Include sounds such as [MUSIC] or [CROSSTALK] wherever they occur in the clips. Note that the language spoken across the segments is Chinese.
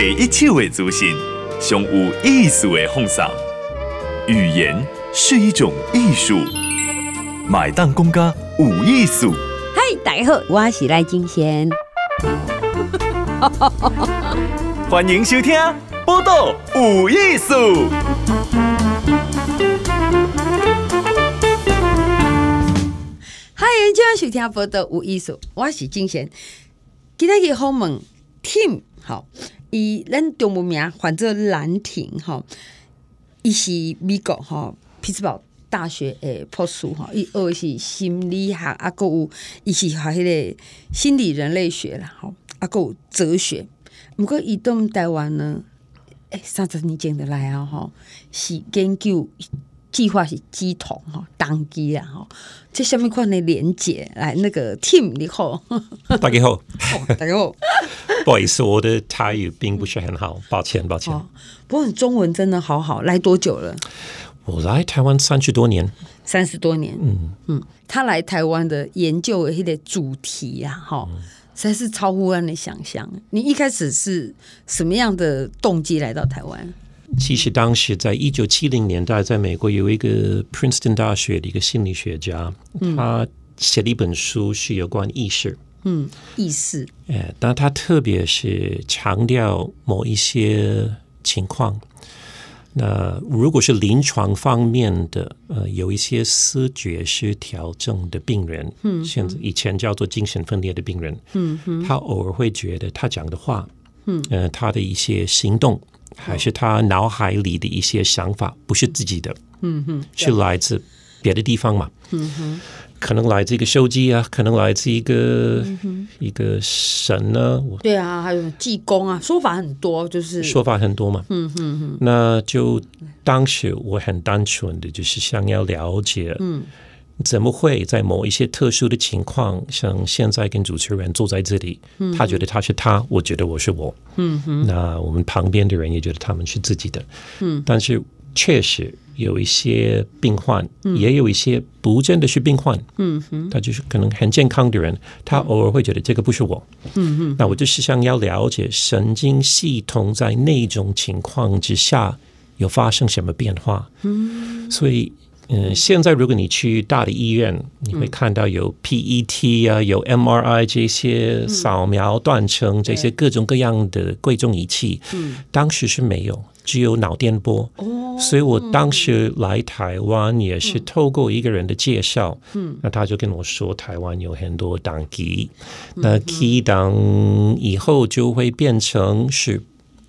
第一手的资讯，上有意思的放送。语言是一种艺术，买单公家有艺术。嗨，大家好，我是赖金贤。欢迎收听《报道有艺术》。欢迎今晚收听《报道有艺术》，我是金贤。今天去访问 Tim 好，伊咱中文名喊做兰亭哈，伊是美国哈匹兹堡大学诶博士哈，伊学是心理学啊，搁有伊是学迄个心理人类学啦，吼啊，搁有哲学。毋过伊踮台湾呢，诶、三十年前就来啊，吼，是研究。计划是乩童哈，当机啊吼，这下面款的连接来那个 team 你好，[LAUGHS] 大家好，哦、大家好，[LAUGHS] 不好意思，我的台语并不是很好，抱歉抱歉。不过你中文真的好好，来多久了？我来台湾三十多年，三十多年，嗯。嗯，他来台湾的研究的一个主题呀，哈，实在是超乎我的想象。你一开始是什么样的动机来到台湾？其实当时在一九七零年代，在美国有一个 Princeton 大学的一个心理学家，他写了一本书是有关意识，嗯，意识，哎，但他特别是强调某一些情况。那如果是临床方面的，呃，有一些思觉失调症的病人，嗯，现在以前叫做精神分裂的病人，嗯，他偶尔会觉得他讲的话，嗯，呃，他的一些行动。还是他脑海里的一些想法不是自己的，嗯哼，是来自别的地方嘛，嗯哼，可能来自一个手机啊，可能来自一个、嗯、一个神呢，对啊，还有济公啊，说法很多，就是说法很多嘛，嗯哼哼，那就当时我很单纯的就是想要了解，嗯。怎么会在某一些特殊的情况，像现在跟主持人坐在这里，嗯、他觉得他是他，我觉得我是我，嗯哼，那我们旁边的人也觉得他们是自己的，嗯，但是确实有一些病患，嗯、也有一些不真的是病患，嗯哼，他就是可能很健康的人，他偶尔会觉得这个不是我，嗯哼，那我就是想要了解神经系统在那种情况之下有发生什么变化，嗯，所以。嗯，现在如果你去大的医院，你会看到有 PET 啊，有 MRI 这些扫描断层这些各种各样的贵重仪器。嗯，当时是没有，只有脑电波。哦，所以我当时来台湾也是透过一个人的介绍。嗯，那他就跟我说，台湾有很多档机，那 key 档以后就会变成是。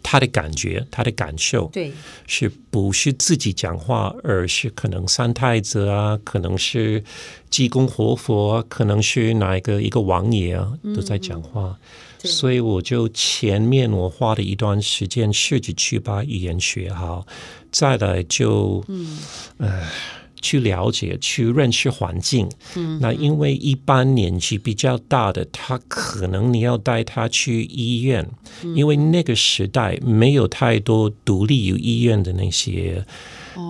他的感觉，他的感受，对，是不是自己讲话，而是可能三太子啊，可能是济公活佛啊，可能是哪一个一个王爷啊，都在讲话。嗯、所以我就前面我花了一段时间试着去把语言学好，再来就，嗯，呃去了解、去认识环境。嗯，那因为一般年纪比较大的，他可能你要带他去医院，嗯、因为那个时代没有太多独立有医院的那些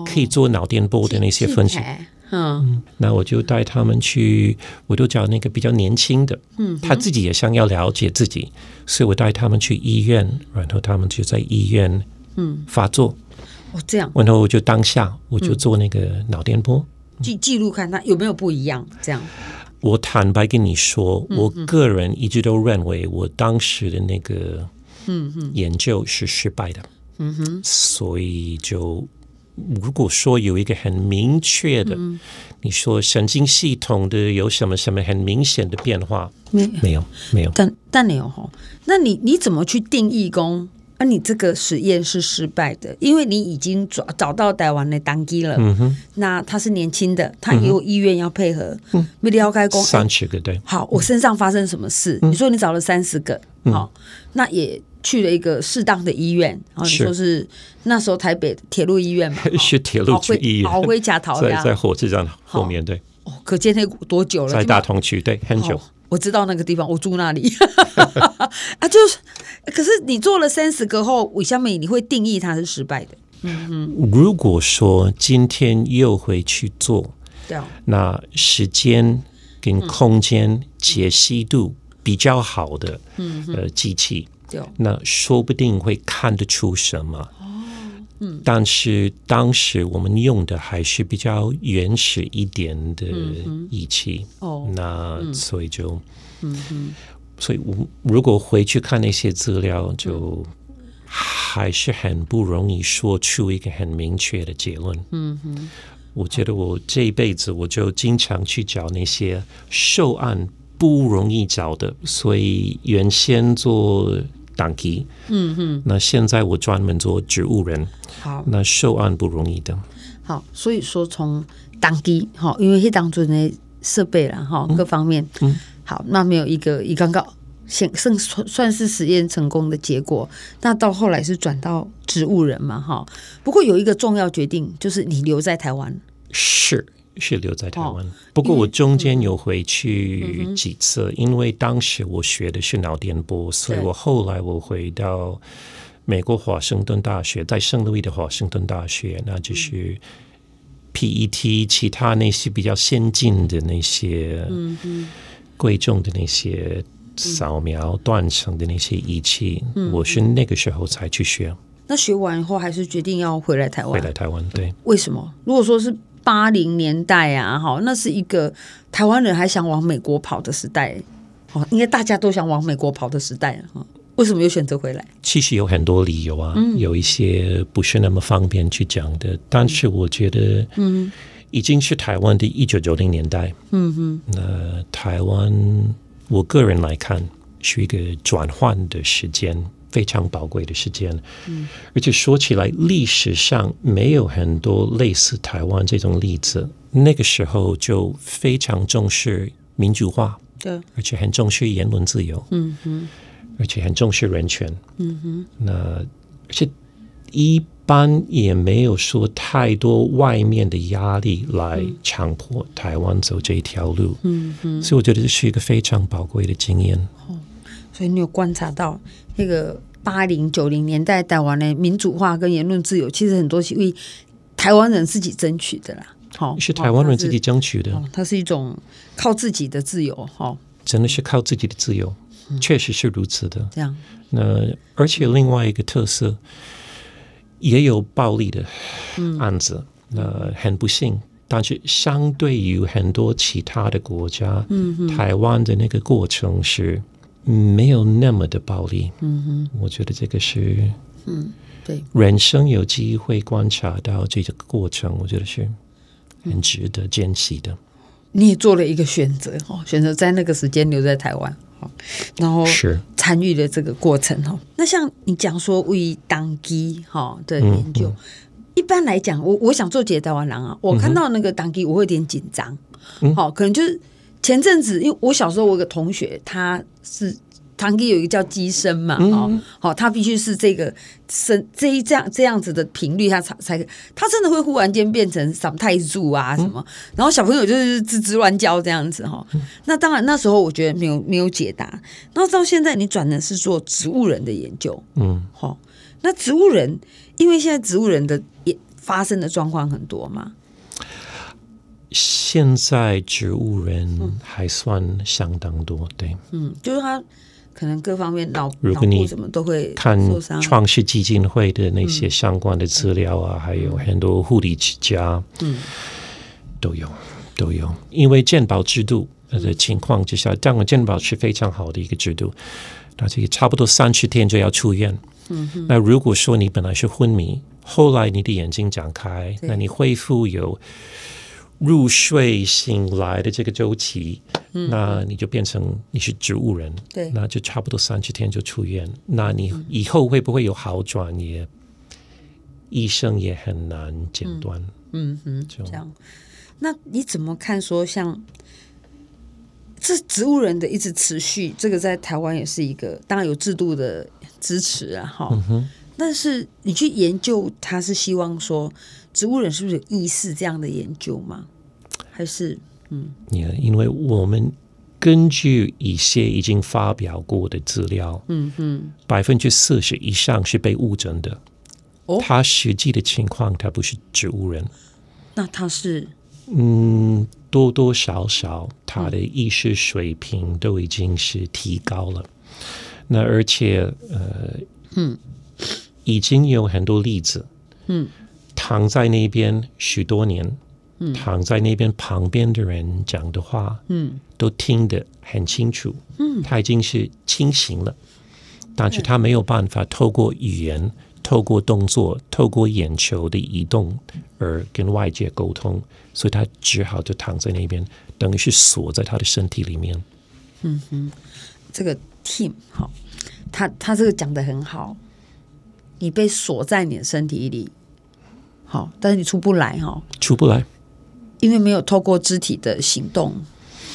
可以做脑电波的那些分析。嗯，嗯，那我就带他们去，我就找那个比较年轻的，嗯，他自己也想要了解自己，所以我带他们去医院，然后他们就在医院嗯。发作。哦，这样，然后我就当下我就做那个脑电波。记记录，看他有没有不一样。这样，我坦白跟你说，我个人一直都认为我当时的那个嗯嗯。研究是失败的。嗯哼，所以就如果说有一个很明确的，你说神经系统的有什么什么很明显的变化，没没有没有，但但没有哈，那你你怎么去定义功？那、啊、你这个实验是失败的，因为你已经找找到台湾的当机了。嗯哼，那他是年轻的，他也有意愿要配合。嗯，没了解过三十个对。好，我身上发生什么事？嗯、你说你找了三十个，好，那也去了一个适当的医院。然后你说是那时候台北铁路医院嘛？[LAUGHS] 去铁路去医院。好，回家逃呀，在火车站后面对。哦，可见那多久了？在大同区对，很久。我知道那个地方，我住那里 [LAUGHS] 啊，就是。可是你做了三十个后，韦香美你会定义它是失败的。嗯嗯。如果说今天又会去做，对，那时间跟空间解析度比较好的，嗯呃机器，对那说不定会看得出什么。嗯，但是当时我们用的还是比较原始一点的仪器。哦，那所以就，嗯哼，所以我如果回去看那些资料，就还是很不容易说出一个很明确的结论。嗯哼，我觉得我这一辈子我就经常去找那些受案不容易找的，所以原先做。当机，嗯。哼，那现在我专门做植物人，好，那受案不容易的，好，所以说从当机，哈，因为是当初那设备了哈，各方面，嗯，好，那没有一个一刚刚先算算是实验成功的结果，那到后来是转到植物人嘛，哈，不过有一个重要决定，就是你留在台湾，是。是留在台湾，不过我中间有回去几次，因为当时我学的是脑电波，所以我后来我回到美国华盛顿大学，在圣路易的华盛顿大学，那就是 PET，其他那些比较先进的那些，贵重的那些扫描断层的那些仪器，我是那个时候才去学。那学完以后，还是决定要回来台湾？回来台湾，对。为什么？如果说是。八零年代啊，哈，那是一个台湾人还想往美国跑的时代，哦，应该大家都想往美国跑的时代啊。为什么又选择回来？其实有很多理由啊，嗯、有一些不是那么方便去讲的。但是我觉得，嗯，已经是台湾的一九九零年代，嗯哼，那台湾，我个人来看，是一个转换的时间。非常宝贵的时间，嗯，而且说起来，历史上没有很多类似台湾这种例子。那个时候就非常重视民主化，对，而且很重视言论自由，嗯哼，而且很重视人权，嗯哼。那而且一般也没有说太多外面的压力来强迫台湾走这一条路，嗯哼。所以我觉得这是一个非常宝贵的经验。所以你有观察到那个八零九零年代台湾的民主化跟言论自由，其实很多是为台湾人自己争取的啦。好，是台湾人自己争取的。它是一种靠自己的自由，哈，真的是靠自己的自由，确实是如此的。这样，那而且另外一个特色，也有暴力的案子，那很不幸，但是相对于很多其他的国家，嗯，台湾的那个过程是。没有那么的暴力，嗯哼，我觉得这个是，嗯，对，人生有机会观察到这个过程，我觉得是很值得珍惜的。你也做了一个选择哦，选择在那个时间留在台湾，然后是。参与了这个过程哈。那像你讲说为当机哈的研究，嗯嗯、一般来讲，我我想做几个台湾人啊，我看到那个当机，我会有点紧张，好、嗯，可能就是。前阵子，因为我小时候，我有个同学，他是堂弟有一个叫机身嘛，哦，好，他必须是这个声这一这样这样子的频率，他才才他真的会忽然间变成什么太助啊什么，然后小朋友就是吱吱乱叫这样子哈。那当然那时候我觉得没有没有解答，然后到现在你转的是做植物人的研究，嗯，好，那植物人因为现在植物人的也发生的状况很多嘛。现在植物人还算相当多，对，嗯，就是他可能各方面脑，如果你什么都会看创世基金会的那些相关的资料啊，嗯、还有很多护理之家，嗯，都有都有，因为健保制度的情况之下，当然健保是非常好的一个制度，那这个差不多三十天就要出院，嗯哼，那如果说你本来是昏迷，后来你的眼睛展开，那你恢复有。入睡醒来的这个周期，嗯、那你就变成你是植物人，对，那就差不多三十天就出院。那你以后会不会有好转？也医生也很难诊断。嗯嗯，就这样。那你怎么看？说像这植物人的一直持续，这个在台湾也是一个，当然有制度的支持啊，哈。但是你去研究，他是希望说植物人是不是有意识这样的研究吗？还是嗯，因为我们根据一些已经发表过的资料，嗯哼，百分之四十以上是被误诊的。哦，他实际的情况，他不是植物人，那他是？嗯，多多少少他的意识水平都已经是提高了。那而且呃，嗯，已经有很多例子，嗯，躺在那边许多年，嗯，躺在那边旁边的人讲的话，嗯，都听得很清楚，嗯，他已经是清醒了，但是他没有办法透过语言、透过动作、透过眼球的移动而跟外界沟通，所以他只好就躺在那边，等于是锁在他的身体里面。嗯哼，这个 team 好。他他这个讲的很好，你被锁在你的身体里，好，但是你出不来哈，出不来，因为没有透过肢体的行动，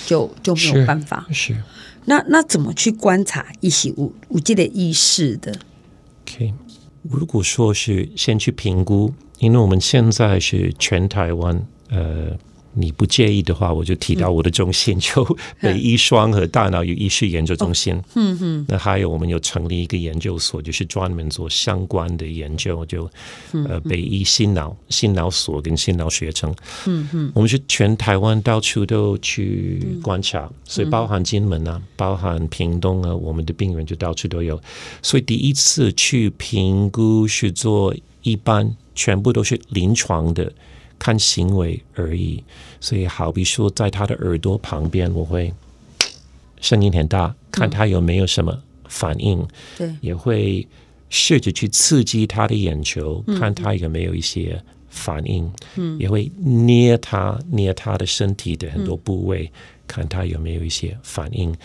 就就没有办法。是，是那那怎么去观察一些无无界的意识的？OK，如果说是先去评估，因为我们现在是全台湾，呃。你不介意的话，我就提到我的中心，就 [LAUGHS] 北医双和大脑与意识研究中心。嗯嗯。那还有我们有成立一个研究所，就是专门做相关的研究，就呃北医心脑心脑所跟心脑学程。嗯嗯。我们是全台湾到处都去观察，所以包含金门啊，包含屏东啊，我们的病人就到处都有。所以第一次去评估是做一般，全部都是临床的。看行为而已，所以好比说，在他的耳朵旁边，我会声音很大，看他有没有什么反应。对，也会试着去刺激他的眼球，看他有没有一些反应。嗯，也会捏他，捏他的身体的很多部位，看他有没有一些反应。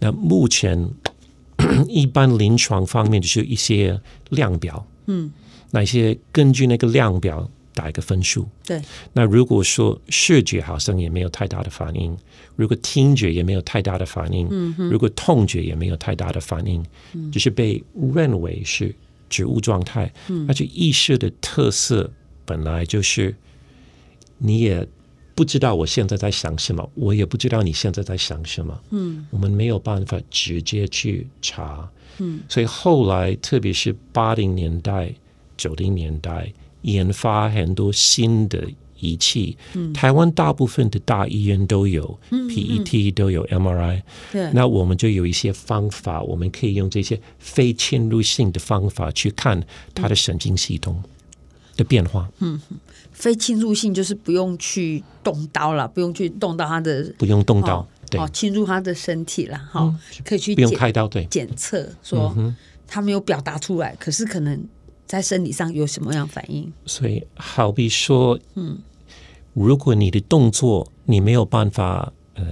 那目前 [COUGHS] 一般临床方面就是一些量表。嗯，那一些根据那个量表。打一个分数。对，那如果说视觉好像也没有太大的反应，如果听觉也没有太大的反应，嗯、如果痛觉也没有太大的反应，嗯、就是被认为是植物状态，嗯、那就意识的特色本来就是你也不知道我现在在想什么，我也不知道你现在在想什么，嗯，我们没有办法直接去查，嗯，所以后来特别是八零年代、九零年代。研发很多新的仪器，嗯、台湾大部分的大医院都有、嗯、PET，都有 MRI。对，那我们就有一些方法，我们可以用这些非侵入性的方法去看他的神经系统的变化。嗯，非侵入性就是不用去动刀了，不用去动到他的，不用动刀，哦、对、哦，侵入他的身体了，哈、嗯，可以去不用开刀，对，检测说他没有表达出来，可是可能。在生理上有什么样反应？所以，好比说，嗯，如果你的动作你没有办法呃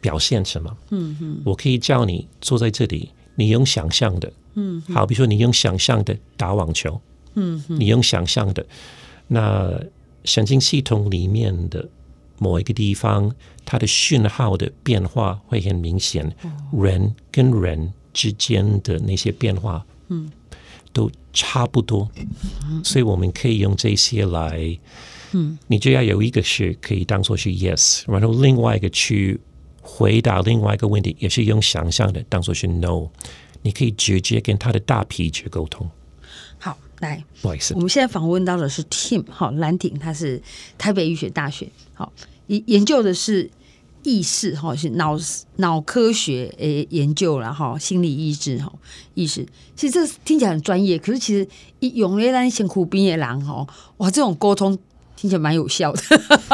表现什么，嗯嗯，我可以叫你坐在这里，你用想象的，嗯，好比说你用想象的打网球，嗯，你用想象的，那神经系统里面的某一个地方，它的讯号的变化会很明显，人跟人之间的那些变化，嗯。都差不多，所以我们可以用这些来，嗯，你就要有一个是可以当做是 yes，然后另外一个去回答另外一个问题，也是用想象的当做是 no，你可以直接跟他的大皮质沟通。好，来，不好意思，我们现在访问到的是 Tim，好，兰亭，他是台北医学大学，好，研研究的是。意识哈是脑脑科学诶研究了哈，心理意志哈意识，其实这听起来很专业，可是其实一用来让辛苦毕业郎哈，哇，这种沟通听起来蛮有效的。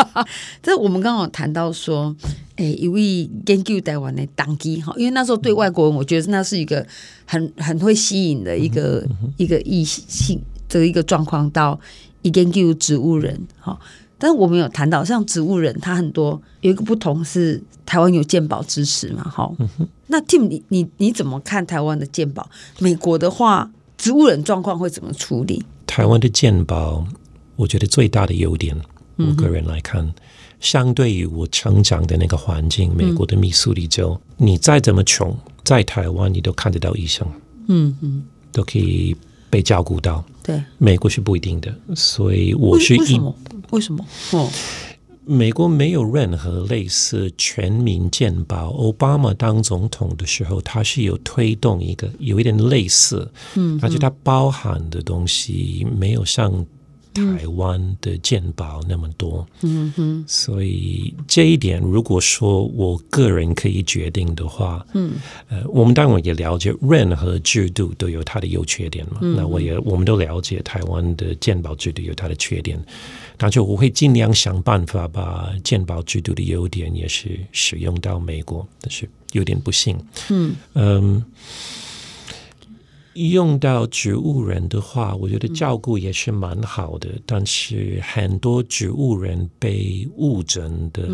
[LAUGHS] 这我们刚刚谈到说，诶，一位研究台湾的当机哈，因为那时候对外国人，我觉得那是一个很很会吸引的一个、嗯嗯、一个异性的一个状况，到一研究植物人哈。但我们有谈到，像植物人，他很多有一个不同是台湾有健保支持嘛，哈、嗯。那 Tim，你你你怎么看台湾的健保？美国的话，植物人状况会怎么处理？台湾的健保，我觉得最大的优点，我个人来看，嗯、相对于我成长的那个环境，美国的密苏里州，嗯、你再怎么穷，在台湾你都看得到医生，嗯嗯，都可以被照顾到。对，美国是不一定的，所以我是一。为什么？哦，美国没有任何类似全民健保。奥巴马当总统的时候，他是有推动一个有一点类似，嗯，而且它包含的东西没有像台湾的健保那么多。嗯哼，所以这一点，如果说我个人可以决定的话，嗯，呃，我们当然也了解任何制度都有它的优缺点嘛。嗯、那我也我们都了解台湾的健保制度有它的缺点，但就我会尽量想办法把健保制度的优点也是使用到美国，但是有点不幸。嗯嗯。用到植物人的话，我觉得照顾也是蛮好的。嗯、但是很多植物人被误诊的，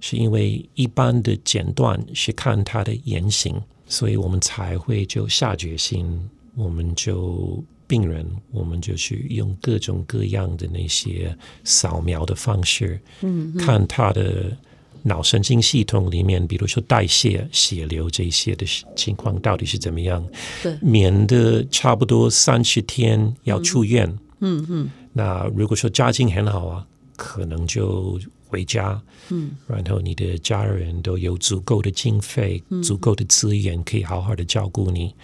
是因为一般的诊断是看他的言行，所以我们才会就下决心，我们就病人，我们就去用各种各样的那些扫描的方式，嗯，看他的。脑神经系统里面，比如说代谢、血流这些的情况到底是怎么样？对，免得差不多三十天要出院。嗯嗯。嗯，那如果说家境很好啊，可能就回家。嗯。然后你的家人都有足够的经费、嗯、足够的资源，可以好好的照顾你。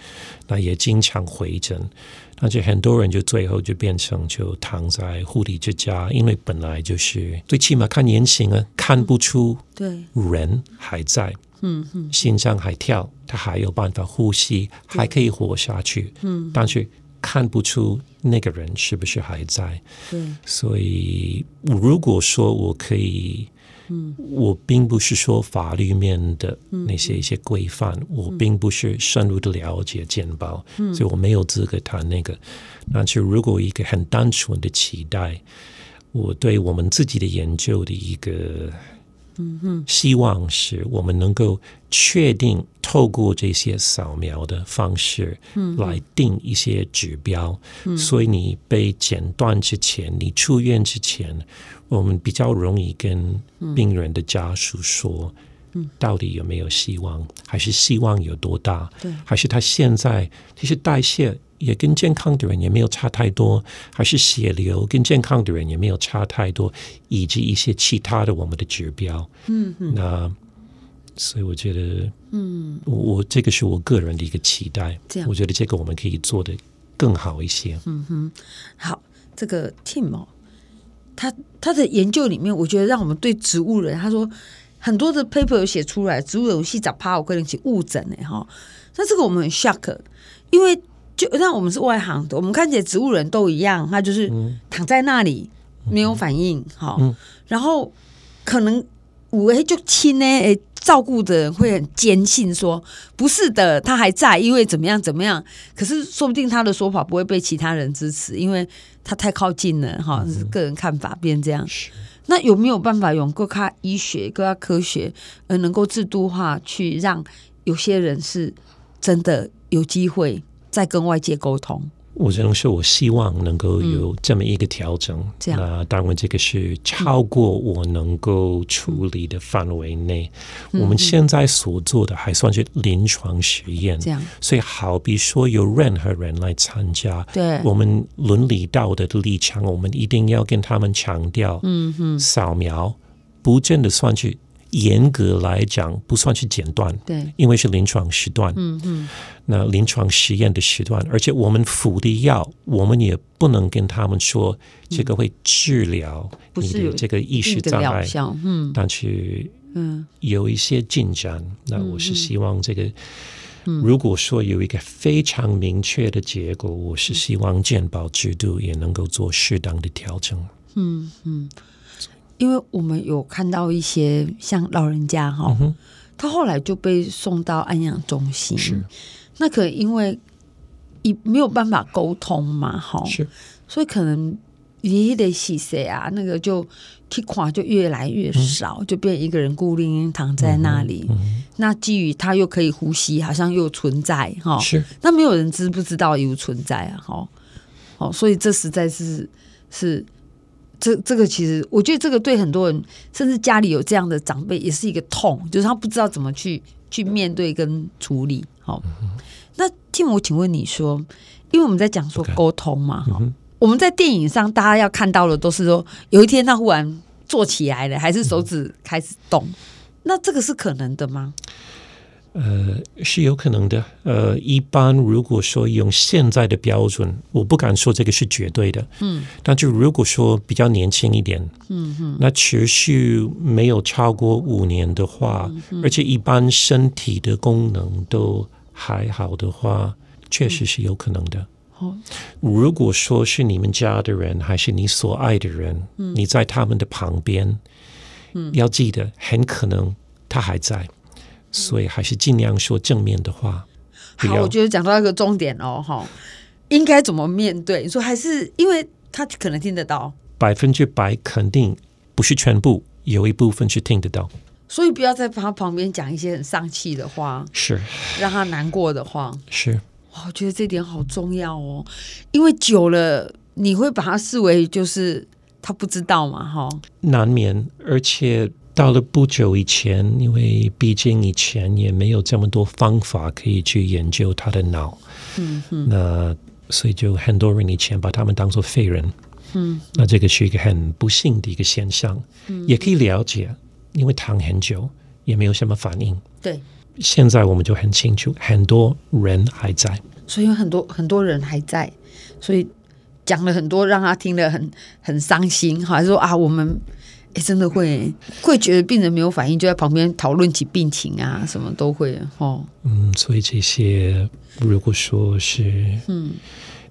那也经常回诊。而且很多人就最后就变成就躺在护理之家，因为本来就是最起码看言行啊，看不出对人还在，嗯嗯，心脏还跳，他还有办法呼吸，还可以活下去，嗯，但是看不出那个人是不是还在，对，所以如果说我可以。嗯，我并不是说法律面的那些一些规范，嗯、我并不是深入的了解健保，嗯、所以我没有资格谈那个。但是如果一个很单纯的期待，我对我们自己的研究的一个。嗯哼，希望是我们能够确定透过这些扫描的方式，嗯，来定一些指标。嗯，所以你被诊断之前，你出院之前，我们比较容易跟病人的家属说，嗯，到底有没有希望，还是希望有多大？对，还是他现在其实代谢。也跟健康的人也没有差太多，还是血流跟健康的人也没有差太多，以及一些其他的我们的指标。嗯嗯，那所以我觉得，嗯，我这个是我个人的一个期待。这样，我觉得这个我们可以做的更好一些。嗯哼，好，这个 Tim 哦，他他的研究里面，我觉得让我们对植物人，他说很多的 paper 有写出来，植物人细杂趴，我个人起误诊呢哈。那这个我们很 shock，因为。就让我们是外行的，我们看起来植物人都一样，他就是躺在那里没有反应，好、嗯，然后可能五 A 就亲呢，照顾的人会很坚信说不是的，他还在，因为怎么样怎么样，可是说不定他的说法不会被其他人支持，因为他太靠近了，哈，是个人看法变这样。嗯、那有没有办法用各科医学、各科学，而能够制度化去让有些人是真的有机会？在跟外界沟通，我只能说，我希望能够有这么一个调整。嗯、这样，那当然，这个是超过我能够处理的范围内。嗯、我们现在所做的还算是临床实验，这样。所以，好比说有任何人来参加，对我们伦理道德的立场，我们一定要跟他们强调，嗯哼，扫描不真的算是。严格来讲，不算是诊断，对，因为是临床时段，嗯嗯，那临床实验的时段，而且我们服的药，我们也不能跟他们说这个会治疗你的这个意识障碍，嗯，但是嗯，有一些进展，那我是希望这个，如果说有一个非常明确的结果，我是希望健保制度也能够做适当的调整，嗯嗯。因为我们有看到一些像老人家哈，嗯、他后来就被送到安养中心，是。那可能因为一没有办法沟通嘛，哈，是。所以可能爷爷的洗谁啊，那个就体况就越来越少，嗯、就变一个人孤零零躺在那里。那基于他又可以呼吸，好像又存在哈，是。那没有人知不知道有存在啊，哈，哦，所以这实在是是。这这个其实，我觉得这个对很多人，甚至家里有这样的长辈，也是一个痛，就是他不知道怎么去去面对跟处理。好，那 Tim，我请问你说，因为我们在讲说沟通嘛，哈，我们在电影上大家要看到的都是说，有一天他忽然坐起来了，还是手指开始动，那这个是可能的吗？呃，是有可能的。呃，一般如果说用现在的标准，我不敢说这个是绝对的。嗯，但就如果说比较年轻一点，嗯哼，那持续没有超过五年的话，嗯，而且一般身体的功能都还好的话，确实是有可能的。嗯，如果说是你们家的人，还是你所爱的人，嗯，你在他们的旁边，嗯，要记得，很可能他还在。所以还是尽量说正面的话。好，我觉得讲到一个重点哦，哈，应该怎么面对？你说还是因为他可能听得到，百分之百肯定不是全部，有一部分是听得到。所以不要在他旁边讲一些很丧气的话，是让他难过的话，是。我觉得这点好重要哦，因为久了你会把他视为就是他不知道嘛，哈，难免，而且。到了不久以前，因为毕竟以前也没有这么多方法可以去研究他的脑，嗯嗯，那所以就很多人以前把他们当做废人，嗯，那这个是一个很不幸的一个现象，嗯，也可以了解，因为躺很久也没有什么反应，对，现在我们就很清楚，很多人还在，所以有很多很多人还在，所以讲了很多让他听了很很伤心，还是说啊我们。欸、真的会会觉得病人没有反应，就在旁边讨论起病情啊，什么都会哦。嗯，所以这些如果说是嗯，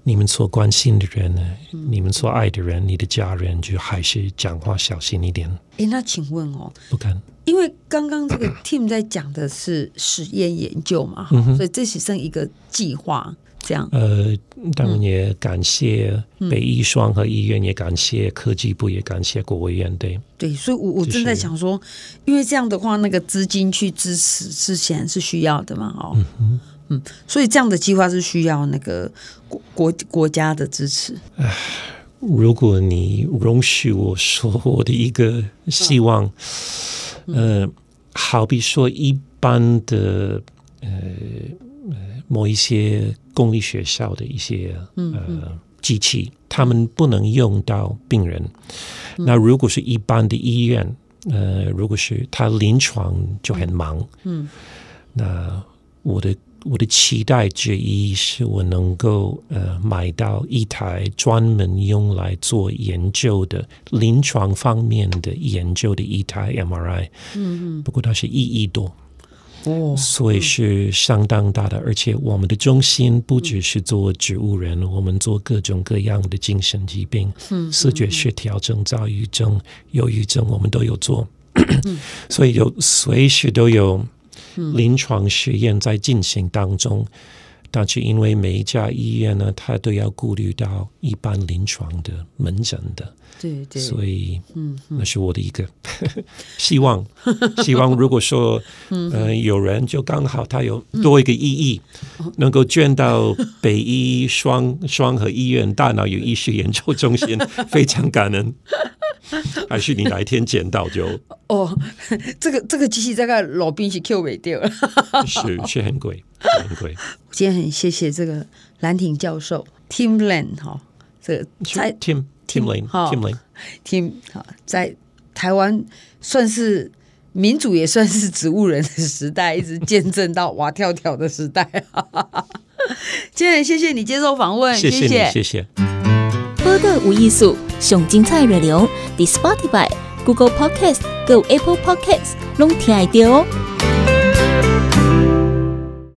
你们所关心的人呢，嗯、你们所爱的人，你的家人，就还是讲话小心一点。哎、欸，那请问哦，不敢，因为刚刚这个 [COUGHS] team 在讲的是实验研究嘛，嗯、所以这只剩一个计划。这样，呃，当然也感谢北医双和医院，也感谢科技部，也感谢国务院，对。对，所以我我正在想说，因为这样的话，那个资金去支持之前是需要的嘛，哦，嗯嗯，所以这样的计划是需要那个国国国家的支持。如果你容许我说我的一个希望，嗯、呃，好比说一般的，呃。某一些公立学校的一些呃机器，他们不能用到病人。那如果是一般的医院，呃，如果是他临床就很忙，嗯，那我的我的期待之一是我能够呃买到一台专门用来做研究的临床方面的研究的一台 MRI，嗯嗯，不过它是一亿多。所以是相当大的，而且我们的中心不只是做植物人，我们做各种各样的精神疾病，视觉失调症、躁郁症、忧郁症，我们都有做，所以有随时都有临床实验在进行当中。但是因为每一家医院呢，它都要顾虑到一般临床的门诊的。对对，所以嗯，那是我的一个 [LAUGHS] 希望。[LAUGHS] 希望如果说嗯、呃、有人就刚好他有多一个意义，嗯、能够捐到北医双双和医院大脑与意识研究中心，[LAUGHS] 非常感恩。还是你哪一天捡到就哦，[LAUGHS] 这个这个机器大概老兵是 Q 没掉了，[LAUGHS] 是是很贵很贵。今天很谢谢这个兰亭教授 Tim Lane 哈，这个在 Tim。Tim Lane，哈，Tim Lane，Tim 好，在台湾算是民主，也算是植物人的时代，一直见证到蛙跳跳的时代。[LAUGHS] 今天谢谢你接受访问，谢谢，谢谢。个无艺术，上精彩内容，The Spotify、Google Podcast、Go Apple Podcasts，拢听得到哦。